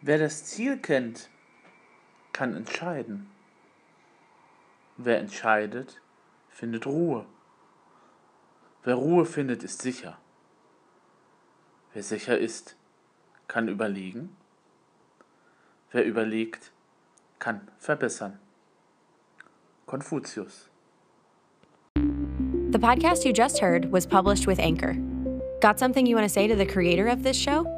Wer das Ziel kennt, kann entscheiden. Wer entscheidet, findet Ruhe. Wer Ruhe findet, ist sicher. Wer sicher ist, kann überlegen. Wer überlegt, kann verbessern. Konfuzius. The podcast you just heard was published with Anchor. Got something you want to say to the creator of this show?